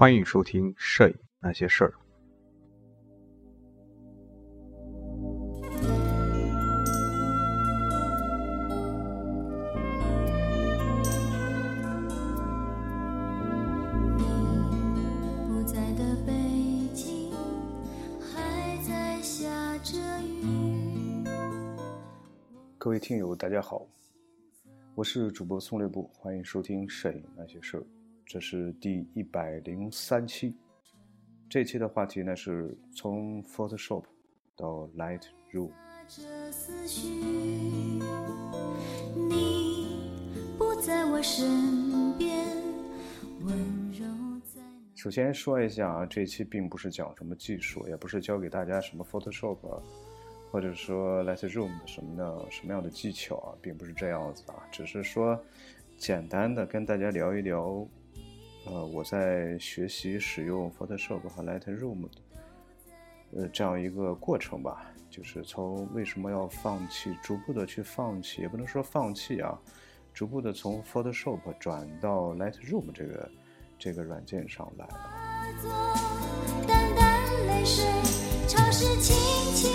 欢迎收听《摄影那些事儿》。不在的北京还在下着雨。各位听友，大家好，我是主播宋略部，欢迎收听《摄影那些事儿》，这是第一百零三期。这期的话题呢是从 Photoshop 到 Lightroom。你不在我身边，温柔在你。首先说一下啊，这期并不是讲什么技术，也不是教给大家什么 Photoshop 啊，或者说 Lightroom 的什么的什么样的技巧啊，并不是这样子啊，只是说简单的跟大家聊一聊，呃，我在学习使用 Photoshop 和 Lightroom 的呃这样一个过程吧，就是从为什么要放弃，逐步的去放弃，也不能说放弃啊，逐步的从 Photoshop 转到 Lightroom 这个这个软件上来了。淡淡泪水，潮湿轻轻。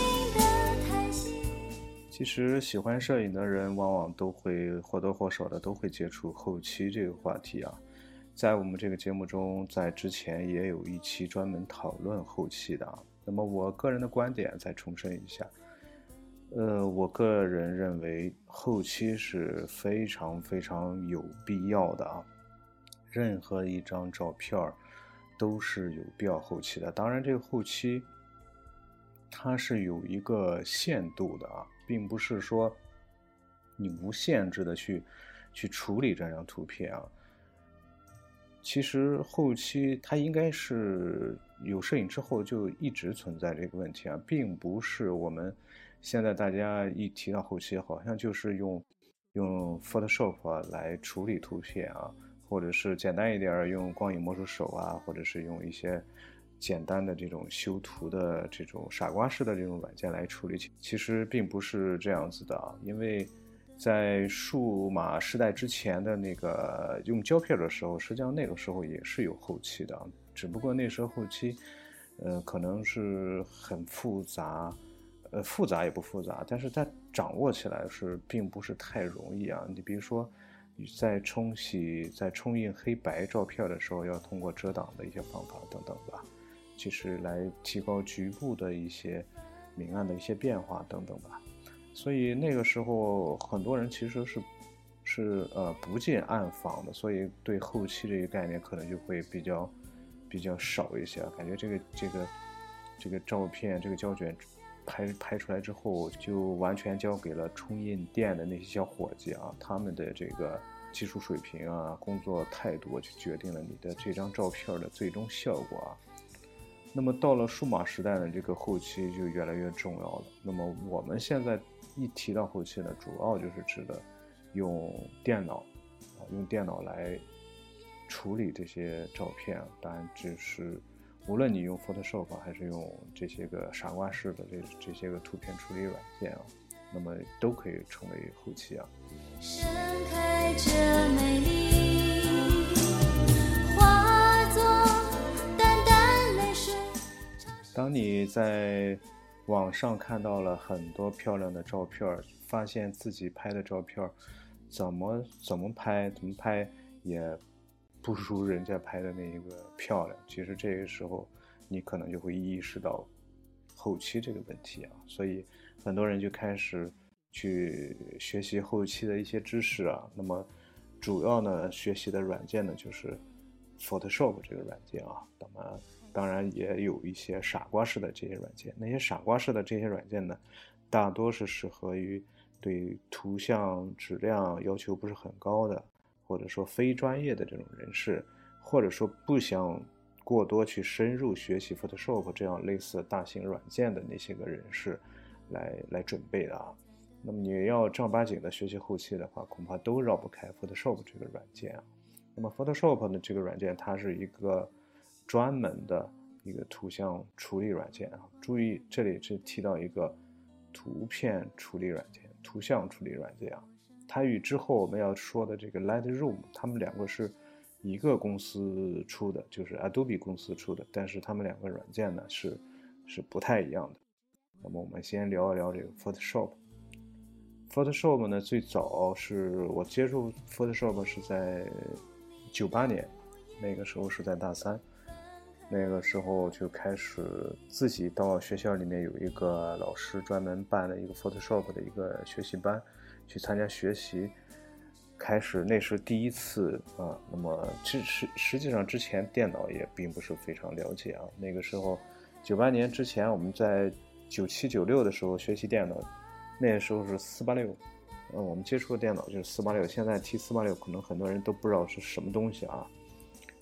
其实喜欢摄影的人，往往都会或多或少的都会接触后期这个话题啊。在我们这个节目中，在之前也有一期专门讨论后期的啊。那么我个人的观点再重申一下，呃，我个人认为后期是非常非常有必要的啊。任何一张照片儿都是有必要后期的。当然，这个后期它是有一个限度的啊，并不是说你无限制的去去处理这张图片啊。其实后期它应该是有摄影之后就一直存在这个问题啊，并不是我们现在大家一提到后期，好像就是用用 Photoshop 来处理图片啊，或者是简单一点儿用光影魔术手啊，或者是用一些简单的这种修图的这种傻瓜式的这种软件来处理。其实并不是这样子的啊，因为在数码时代之前的那个用胶片的时候，实际上那个时候也是有后期的，只不过那时候后期，呃，可能是很复杂。呃，复杂也不复杂，但是它掌握起来是并不是太容易啊。你比如说，你在冲洗、在冲印黑白照片的时候，要通过遮挡的一些方法等等吧，就是来提高局部的一些明暗的一些变化等等吧。所以那个时候，很多人其实是是呃不进暗房的，所以对后期这个概念可能就会比较比较少一些，感觉这个这个这个照片这个胶卷。拍拍出来之后，就完全交给了冲印店的那些小伙计啊，他们的这个技术水平啊、工作态度，就决定了你的这张照片的最终效果啊。那么到了数码时代呢，这个后期就越来越重要了。那么我们现在一提到后期呢，主要就是指的用电脑啊，用电脑来处理这些照片，当然只是。无论你用 Photoshop 还是用这些个傻瓜式的这这些个图片处理软件啊，那么都可以成为后期啊。盛开着美丽，化作淡淡泪水。当你在网上看到了很多漂亮的照片，发现自己拍的照片怎么怎么拍怎么拍也。不如人家拍的那一个漂亮，其实这个时候你可能就会意识到后期这个问题啊，所以很多人就开始去学习后期的一些知识啊。那么主要呢学习的软件呢就是 Photoshop 这个软件啊，那么当然也有一些傻瓜式的这些软件。那些傻瓜式的这些软件呢，大多是适合于对图像质量要求不是很高的。或者说非专业的这种人士，或者说不想过多去深入学习 Photoshop 这样类似大型软件的那些个人士，来来准备的啊。那么你要正儿八经的学习后期的话，恐怕都绕不开 Photoshop 这个软件啊。那么 Photoshop 呢这个软件，它是一个专门的一个图像处理软件啊。注意这里是提到一个图片处理软件、图像处理软件啊。它与之后我们要说的这个 Lightroom，它们两个是一个公司出的，就是 Adobe 公司出的，但是他们两个软件呢是是不太一样的。那么我们先聊一聊这个 Photoshop。Photoshop 呢，最早是我接触 Photoshop 是在九八年，那个时候是在大三，那个时候就开始自己到学校里面有一个老师专门办的一个 Photoshop 的一个学习班，去参加学习。开始那是第一次啊，那么其实实际上之前电脑也并不是非常了解啊。那个时候，九八年之前我们在九七九六的时候学习电脑，那时候是四八六，嗯，我们接触的电脑就是四八六。现在提四八六，可能很多人都不知道是什么东西啊。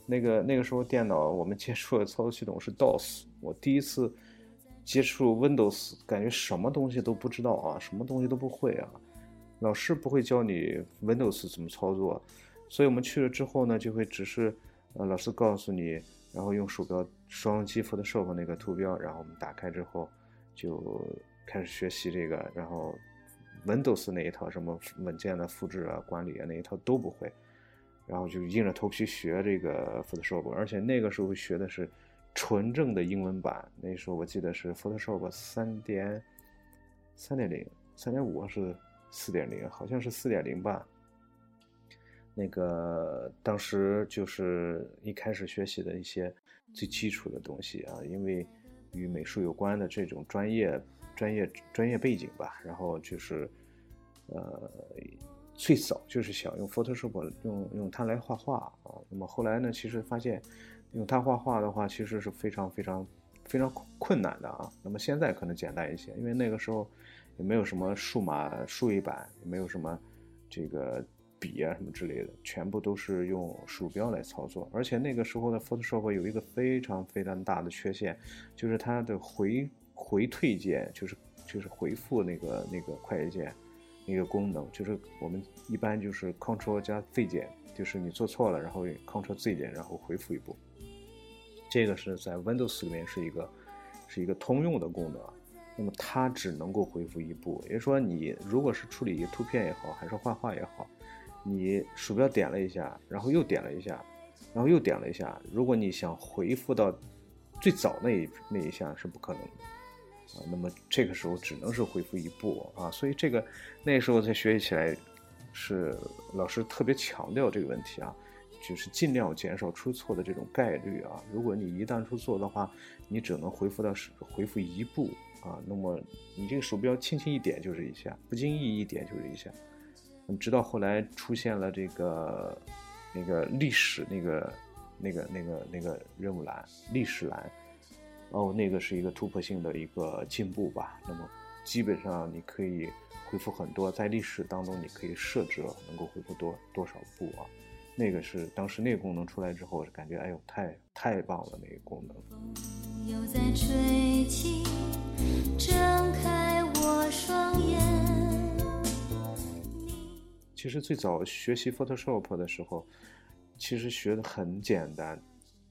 那个那个时候电脑我们接触的操作系统是 DOS，我第一次接触 Windows，感觉什么东西都不知道啊，什么东西都不会啊。老师不会教你 Windows 怎么操作，所以我们去了之后呢，就会只是，呃，老师告诉你，然后用鼠标双击 Photoshop 那个图标，然后我们打开之后就开始学习这个，然后 Windows 那一套什么文件的复制啊、管理啊那一套都不会，然后就硬着头皮学这个 Photoshop，而且那个时候学的是纯正的英文版，那时候我记得是 Photoshop 三点三点零、三点五是。四点零好像是四点零吧。那个当时就是一开始学习的一些最基础的东西啊，因为与美术有关的这种专业、专业、专业背景吧。然后就是，呃，最早就是想用 Photoshop 用用它来画画啊。那么后来呢，其实发现用它画画的话，其实是非常非常非常困难的啊。那么现在可能简单一些，因为那个时候。也没有什么数码数位板，也没有什么这个笔啊什么之类的，全部都是用鼠标来操作。而且那个时候的 Photoshop 有一个非常非常大的缺陷，就是它的回回退键，就是就是回复那个那个快捷键那个功能，就是我们一般就是 Ctrl 加 Z 键，就是你做错了，然后 Ctrl Z 键，然后回复一步。这个是在 Windows 里面是一个是一个通用的功能。那么它只能够回复一步，也就是说，你如果是处理一个图片也好，还是画画也好，你鼠标点了一下，然后又点了一下，然后又点了一下，如果你想回复到最早那一那一下是不可能的啊。那么这个时候只能是回复一步啊，所以这个那时候才学习起来是老师特别强调这个问题啊。就是尽量减少出错的这种概率啊！如果你一旦出错的话，你只能回复到回复一步啊。那么你这个鼠标轻轻一点就是一下，不经意一点就是一下。那么直到后来出现了这个那个历史那个那个那个那个任务栏历史栏，哦，那个是一个突破性的一个进步吧。那么基本上你可以回复很多，在历史当中你可以设置能够回复多多少步啊。那个是当时那个功能出来之后，感觉哎呦太太棒了那个功能。又在吹起，睁开我双眼。其实最早学习 Photoshop 的时候，其实学的很简单，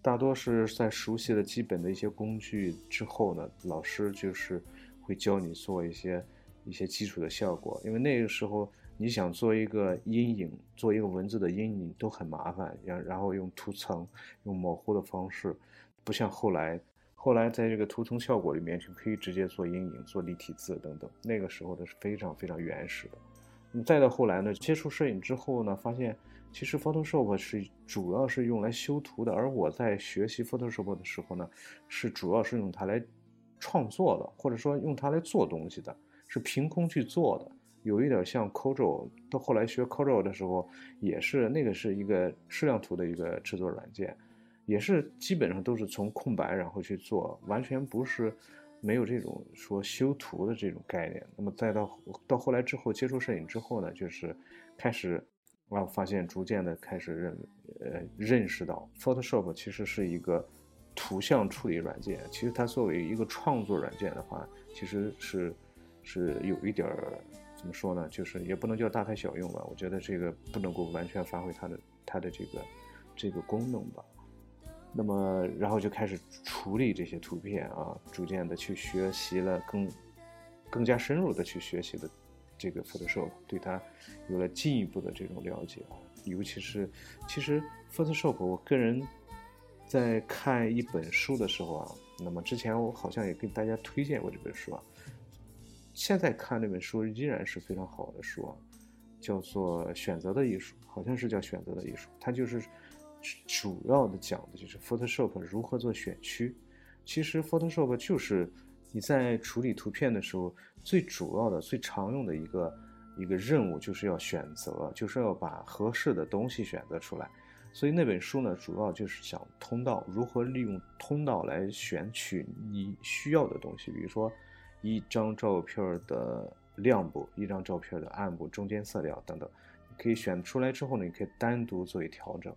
大多是在熟悉了基本的一些工具之后呢，老师就是会教你做一些一些基础的效果，因为那个时候。你想做一个阴影，做一个文字的阴影都很麻烦，然然后用图层，用模糊的方式，不像后来，后来在这个图层效果里面就可以直接做阴影、做立体字等等。那个时候的是非常非常原始的。那么再到后来呢，接触摄影之后呢，发现其实 Photoshop 是主要是用来修图的，而我在学习 Photoshop 的时候呢，是主要是用它来创作的，或者说用它来做东西的，是凭空去做的。有一点像 Corel，到后来学 Corel 的时候，也是那个是一个矢量图的一个制作软件，也是基本上都是从空白然后去做，完全不是没有这种说修图的这种概念。那么再到到后来之后接触摄影之后呢，就是开始然后发现逐渐的开始认呃认识到 Photoshop 其实是一个图像处理软件，其实它作为一个创作软件的话，其实是是有一点儿。怎么说呢？就是也不能叫大材小用吧。我觉得这个不能够完全发挥它的它的这个这个功能吧。那么，然后就开始处理这些图片啊，逐渐的去学习了更更加深入的去学习的这个 Photoshop，对它有了进一步的这种了解啊。尤其是其实 Photoshop，我个人在看一本书的时候啊，那么之前我好像也给大家推荐过这本书啊，现在看这本书依然是非常好的书啊，叫做《选择的艺术》，好像是叫《选择的艺术》，它就是主要的讲的就是 Photoshop 如何做选区。其实 Photoshop 就是你在处理图片的时候最主要的、最常用的一个一个任务，就是要选择，就是要把合适的东西选择出来。所以那本书呢，主要就是讲通道如何利用通道来选取你需要的东西，比如说一张照片的亮部、一张照片的暗部、中间色调等等，你可以选出来之后呢，你可以单独做一调整。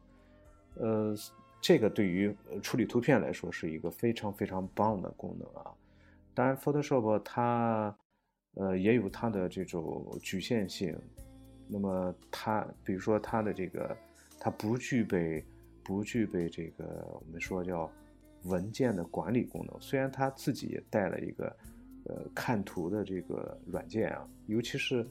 呃，这个对于处理图片来说是一个非常非常棒的功能啊。当然，Photoshop 它呃也有它的这种局限性。那么它比如说它的这个。它不具备不具备这个我们说叫文件的管理功能。虽然它自己也带了一个呃看图的这个软件啊，尤其是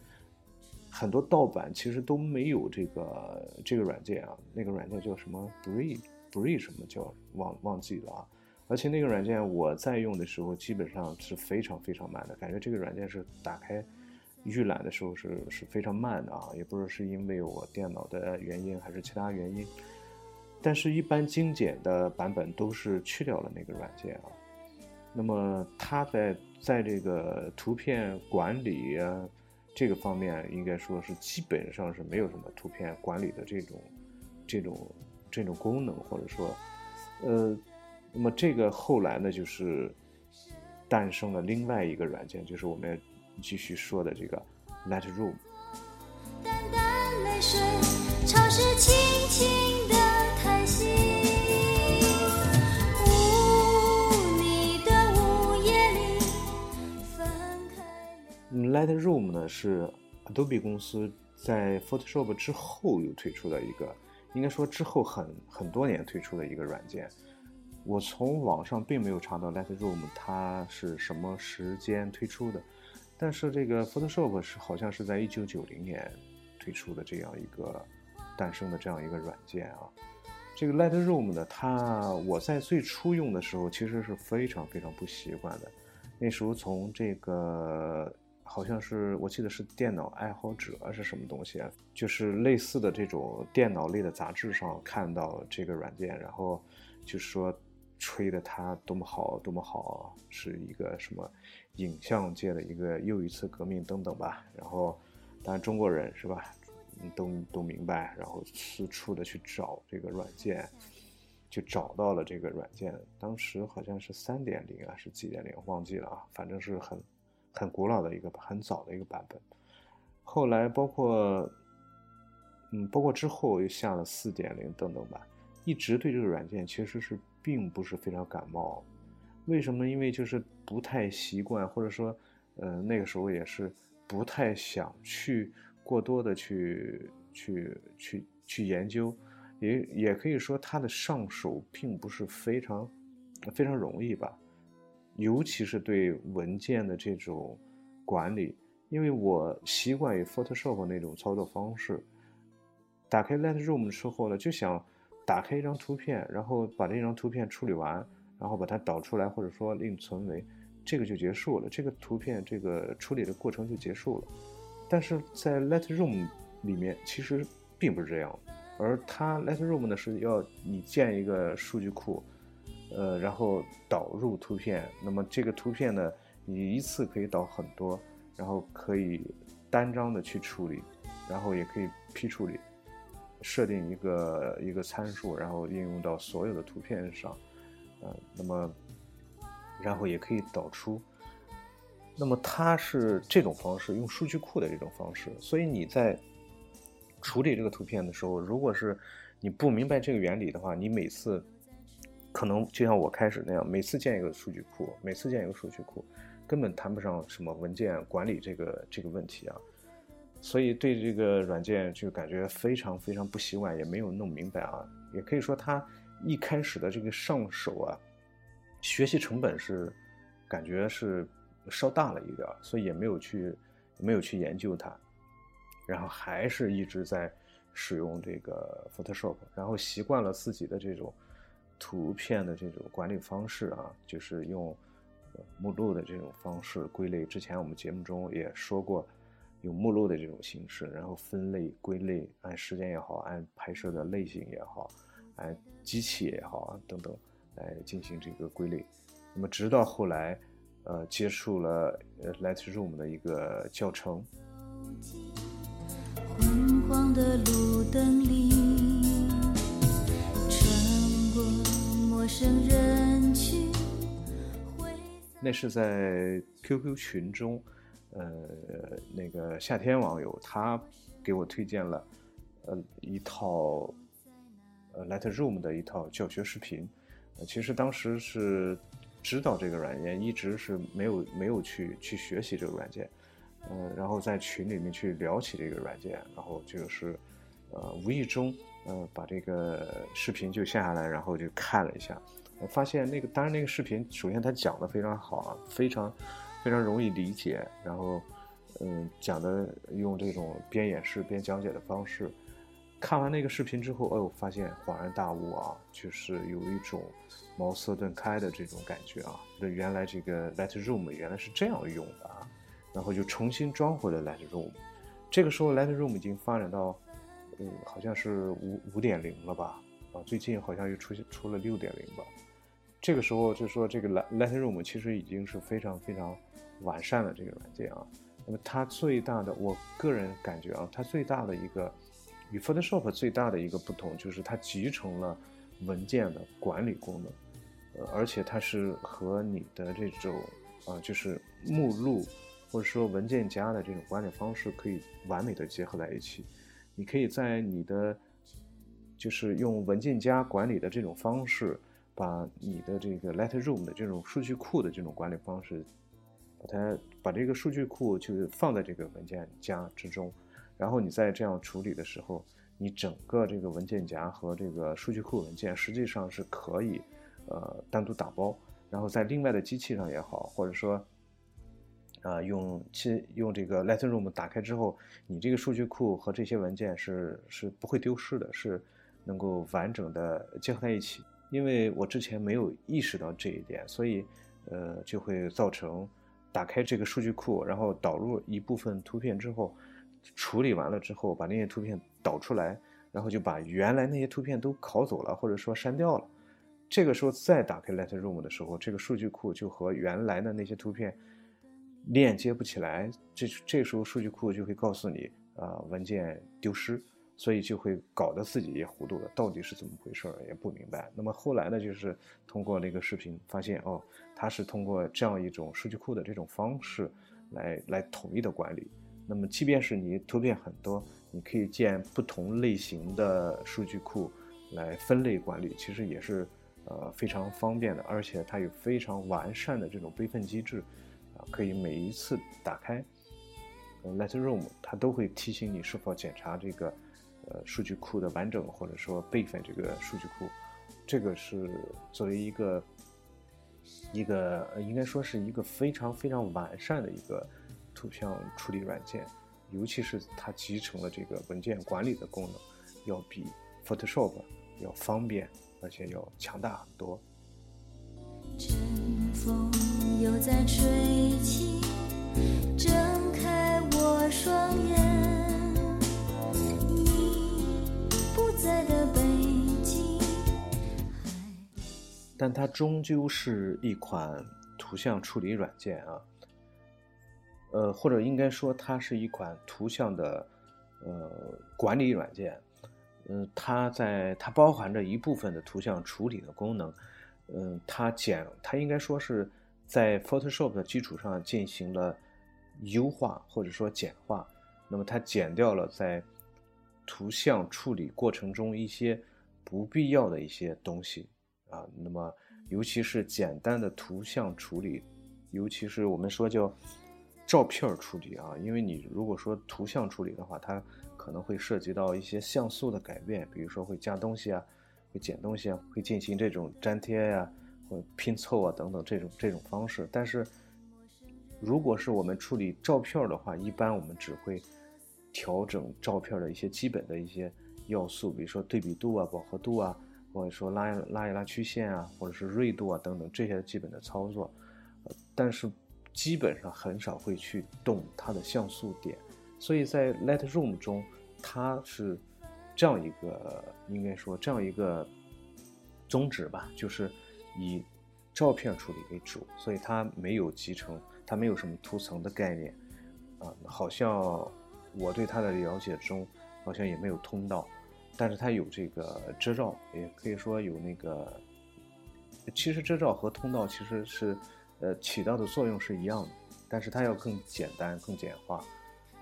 很多盗版其实都没有这个这个软件啊。那个软件叫什么 Bree Bree 什么叫忘忘记了啊？而且那个软件我在用的时候基本上是非常非常慢的，感觉这个软件是打开。预览的时候是是非常慢的啊，也不知道是因为我电脑的原因还是其他原因，但是，一般精简的版本都是去掉了那个软件啊。那么，它在在这个图片管理啊这个方面，应该说是基本上是没有什么图片管理的这种这种这种功能，或者说，呃，那么这个后来呢，就是诞生了另外一个软件，就是我们。继续说的这个 Lightroom。淡淡泪水，潮湿轻轻的叹息。无你的午夜里，分开。Lightroom 呢是 Adobe 公司在 Photoshop 之后又推出的一个，应该说之后很很多年推出的一个软件。我从网上并没有查到 Lightroom 它是什么时间推出的。但是这个 Photoshop 是好像是在一九九零年推出的这样一个诞生的这样一个软件啊。这个 Lightroom 呢，它我在最初用的时候其实是非常非常不习惯的。那时候从这个好像是我记得是电脑爱好者是什么东西啊，就是类似的这种电脑类的杂志上看到这个软件，然后就说吹的它多么好多么好，是一个什么。影像界的一个又一次革命等等吧，然后，当然中国人是吧，都都明白，然后四处的去找这个软件，就找到了这个软件。当时好像是三点零啊，是几点零忘记了啊，反正是很很古老的一个很早的一个版本。后来包括，嗯，包括之后又下了四点零等等吧，一直对这个软件其实是并不是非常感冒。为什么？因为就是不太习惯，或者说，呃，那个时候也是不太想去过多的去去去去研究，也也可以说它的上手并不是非常非常容易吧，尤其是对文件的这种管理，因为我习惯于 Photoshop 那种操作方式，打开 Lightroom 之后呢，就想打开一张图片，然后把这张图片处理完。然后把它导出来，或者说另存为，这个就结束了。这个图片这个处理的过程就结束了。但是在 Lightroom 里面其实并不是这样，而它 Lightroom 呢是要你建一个数据库，呃，然后导入图片。那么这个图片呢，你一次可以导很多，然后可以单张的去处理，然后也可以批处理，设定一个一个参数，然后应用到所有的图片上。呃，那么，然后也可以导出。那么它是这种方式，用数据库的这种方式。所以你在处理这个图片的时候，如果是你不明白这个原理的话，你每次可能就像我开始那样，每次建一个数据库，每次建一个数据库，根本谈不上什么文件管理这个这个问题啊。所以对这个软件就感觉非常非常不习惯，也没有弄明白啊。也可以说它。一开始的这个上手啊，学习成本是感觉是稍大了一点，所以也没有去没有去研究它，然后还是一直在使用这个 Photoshop，然后习惯了自己的这种图片的这种管理方式啊，就是用目录的这种方式归类。之前我们节目中也说过，用目录的这种形式，然后分类归类，按时间也好，按拍摄的类型也好，按机器也好啊等等来进行这个归类。那么直到后来，呃，接触了呃 Lightroom 的一个教程。昏黄的路灯里，穿过陌生人群，挥那是在 QQ 群中，呃，那个夏天网友他给我推荐了，呃，一套呃 Lightroom 的一套教学视频。呃，其实当时是知道这个软件，一直是没有没有去去学习这个软件。嗯，然后在群里面去聊起这个软件，然后就是，呃，无意中，呃，把这个视频就下下来，然后就看了一下，我发现那个，当然那个视频，首先它讲的非常好啊，非常非常容易理解，然后，嗯，讲的用这种边演示边讲解的方式，看完那个视频之后，哦，发现恍然大悟啊，就是有一种茅塞顿开的这种感觉啊，那原来这个 Lightroom 原来是这样用的啊。然后就重新装回了 Lightroom，这个时候 Lightroom 已经发展到，嗯，好像是五五点零了吧？啊，最近好像又出现出了六点零吧。这个时候就说这个 Lightroom 其实已经是非常非常完善了这个软件啊。那么它最大的，我个人感觉啊，它最大的一个与 Photoshop 最大的一个不同就是它集成了文件的管理功能，呃，而且它是和你的这种啊，就是目录。或者说文件夹的这种管理方式可以完美的结合在一起，你可以在你的就是用文件夹管理的这种方式，把你的这个 Lightroom 的这种数据库的这种管理方式，把它把这个数据库就放在这个文件夹之中，然后你在这样处理的时候，你整个这个文件夹和这个数据库文件实际上是可以呃单独打包，然后在另外的机器上也好，或者说。啊，用其用这个 Lightroom 打开之后，你这个数据库和这些文件是是不会丢失的，是能够完整的结合在一起。因为我之前没有意识到这一点，所以呃就会造成打开这个数据库，然后导入一部分图片之后，处理完了之后，把那些图片导出来，然后就把原来那些图片都拷走了，或者说删掉了。这个时候再打开 Lightroom 的时候，这个数据库就和原来的那些图片。链接不起来，这这时候数据库就会告诉你啊，文件丢失，所以就会搞得自己也糊涂了，到底是怎么回事儿也不明白。那么后来呢，就是通过那个视频发现，哦，它是通过这样一种数据库的这种方式来来统一的管理。那么即便是你图片很多，你可以建不同类型的数据库来分类管理，其实也是呃非常方便的，而且它有非常完善的这种备份机制。啊，可以每一次打开，Lightroom，它都会提醒你是否检查这个，呃，数据库的完整，或者说备份这个数据库。这个是作为一个一个应该说是一个非常非常完善的一个图像处理软件，尤其是它集成了这个文件管理的功能，要比 Photoshop 要方便，而且要强大很多。风。又在吹起，睁开我双眼，但它终究是一款图像处理软件啊，呃，或者应该说它是一款图像的呃管理软件，嗯，它在它包含着一部分的图像处理的功能，嗯，它简它应该说是。在 Photoshop 的基础上进行了优化或者说简化，那么它减掉了在图像处理过程中一些不必要的一些东西啊，那么尤其是简单的图像处理，尤其是我们说叫照片处理啊，因为你如果说图像处理的话，它可能会涉及到一些像素的改变，比如说会加东西啊，会减东西啊，会进行这种粘贴呀。或拼凑啊等等这种这种方式，但是如果是我们处理照片的话，一般我们只会调整照片的一些基本的一些要素，比如说对比度啊、饱和度啊，或者说拉一拉一拉曲线啊，或者是锐度啊等等这些基本的操作，呃但是基本上很少会去动它的像素点，所以在 Lightroom 中，它是这样一个应该说这样一个宗旨吧，就是以照片处理为主，所以它没有集成，它没有什么图层的概念，啊，好像我对它的了解中好像也没有通道，但是它有这个遮罩，也可以说有那个，其实遮罩和通道其实是，呃，起到的作用是一样的，但是它要更简单、更简化，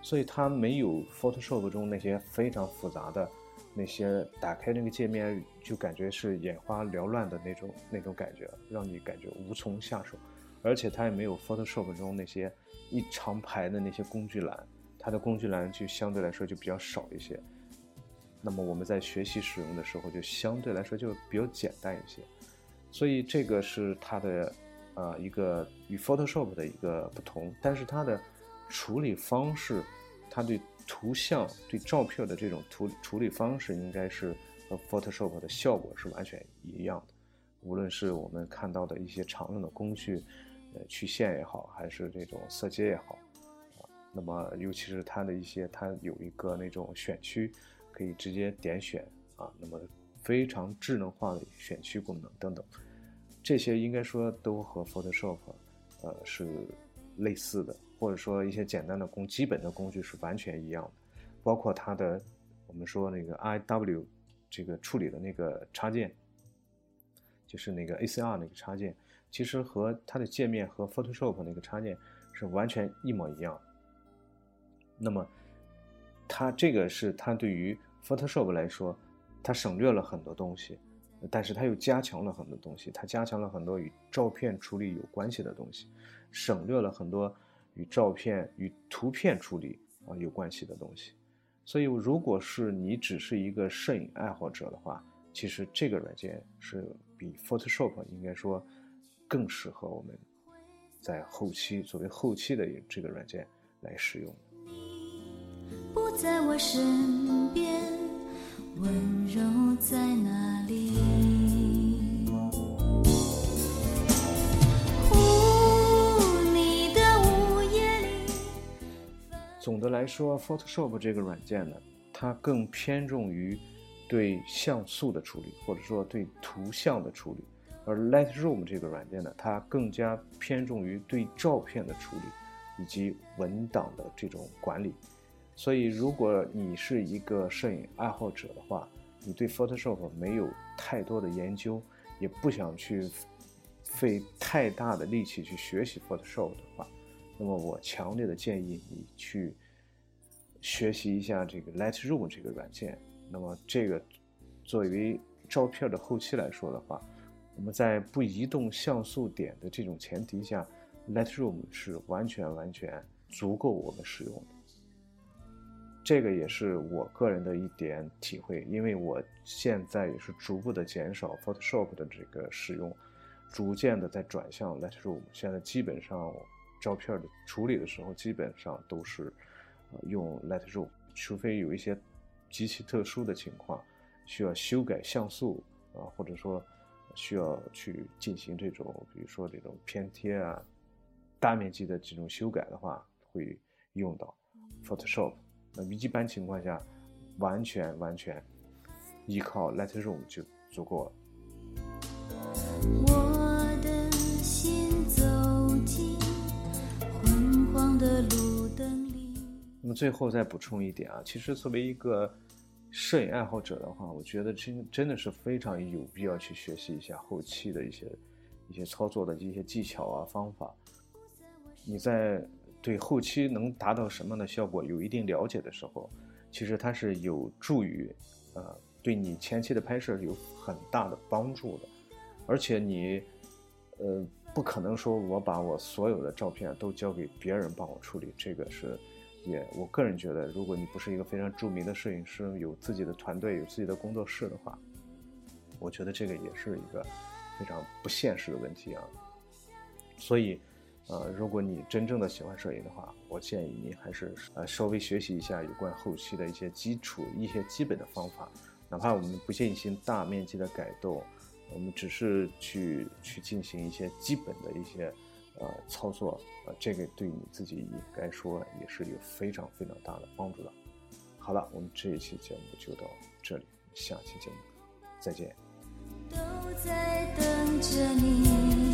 所以它没有 Photoshop 中那些非常复杂的。那些打开那个界面就感觉是眼花缭乱的那种那种感觉，让你感觉无从下手，而且它也没有 Photoshop 中那些一长排的那些工具栏，它的工具栏就相对来说就比较少一些。那么我们在学习使用的时候就相对来说就比较简单一些，所以这个是它的呃一个与 Photoshop 的一个不同，但是它的处理方式，它对。图像对照片的这种图处理方式，应该是和 Photoshop 的效果是完全一样的。无论是我们看到的一些常用的工具，呃，曲线也好，还是这种色阶也好，啊，那么尤其是它的一些，它有一个那种选区，可以直接点选啊，那么非常智能化的选区功能等等，这些应该说都和 Photoshop，呃，是类似的。或者说一些简单的工基本的工具是完全一样的，包括它的我们说那个 I W 这个处理的那个插件，就是那个 A C R 那个插件，其实和它的界面和 Photoshop 那个插件是完全一模一样。那么它这个是它对于 Photoshop 来说，它省略了很多东西，但是它又加强了很多东西，它加强了很多与照片处理有关系的东西，省略了很多。与照片、与图片处理啊有关系的东西，所以如果是你只是一个摄影爱好者的话，其实这个软件是比 Photoshop 应该说更适合我们在后期作为后期的这个软件来使用。在我身边，温柔在哪里？总的来说，Photoshop 这个软件呢，它更偏重于对像素的处理，或者说对图像的处理；而 Lightroom 这个软件呢，它更加偏重于对照片的处理以及文档的这种管理。所以，如果你是一个摄影爱好者的话，你对 Photoshop 没有太多的研究，也不想去费太大的力气去学习 Photoshop 的话，那么我强烈的建议你去学习一下这个 Lightroom 这个软件。那么这个作为照片的后期来说的话，我们在不移动像素点的这种前提下，Lightroom 是完全完全足够我们使用的。这个也是我个人的一点体会，因为我现在也是逐步的减少 Photoshop 的这个使用，逐渐的在转向 Lightroom。现在基本上。照片的处理的时候，基本上都是，用 Lightroom，除非有一些极其特殊的情况，需要修改像素啊，或者说需要去进行这种，比如说这种偏贴啊、大面积的这种修改的话，会用到 Photoshop。那一般情况下，完全完全依靠 Lightroom 就足够了。我的心走进。的路灯里。那么最后再补充一点啊，其实作为一个摄影爱好者的话，我觉得真真的是非常有必要去学习一下后期的一些一些操作的一些技巧啊方法。你在对后期能达到什么样的效果有一定了解的时候，其实它是有助于呃对你前期的拍摄有很大的帮助的，而且你呃。不可能说我把我所有的照片都交给别人帮我处理，这个是，也我个人觉得，如果你不是一个非常著名的摄影师，有自己的团队，有自己的工作室的话，我觉得这个也是一个非常不现实的问题啊。所以，呃，如果你真正的喜欢摄影的话，我建议你还是呃稍微学习一下有关后期的一些基础、一些基本的方法。哪怕我们不进行大面积的改动，我们只是去去进行一些基本的一些呃操作，呃，这个对你自己应该说也是有非常非常大的帮助的。好了，我们这一期节目就到这里，下期节目再见。都在等着你。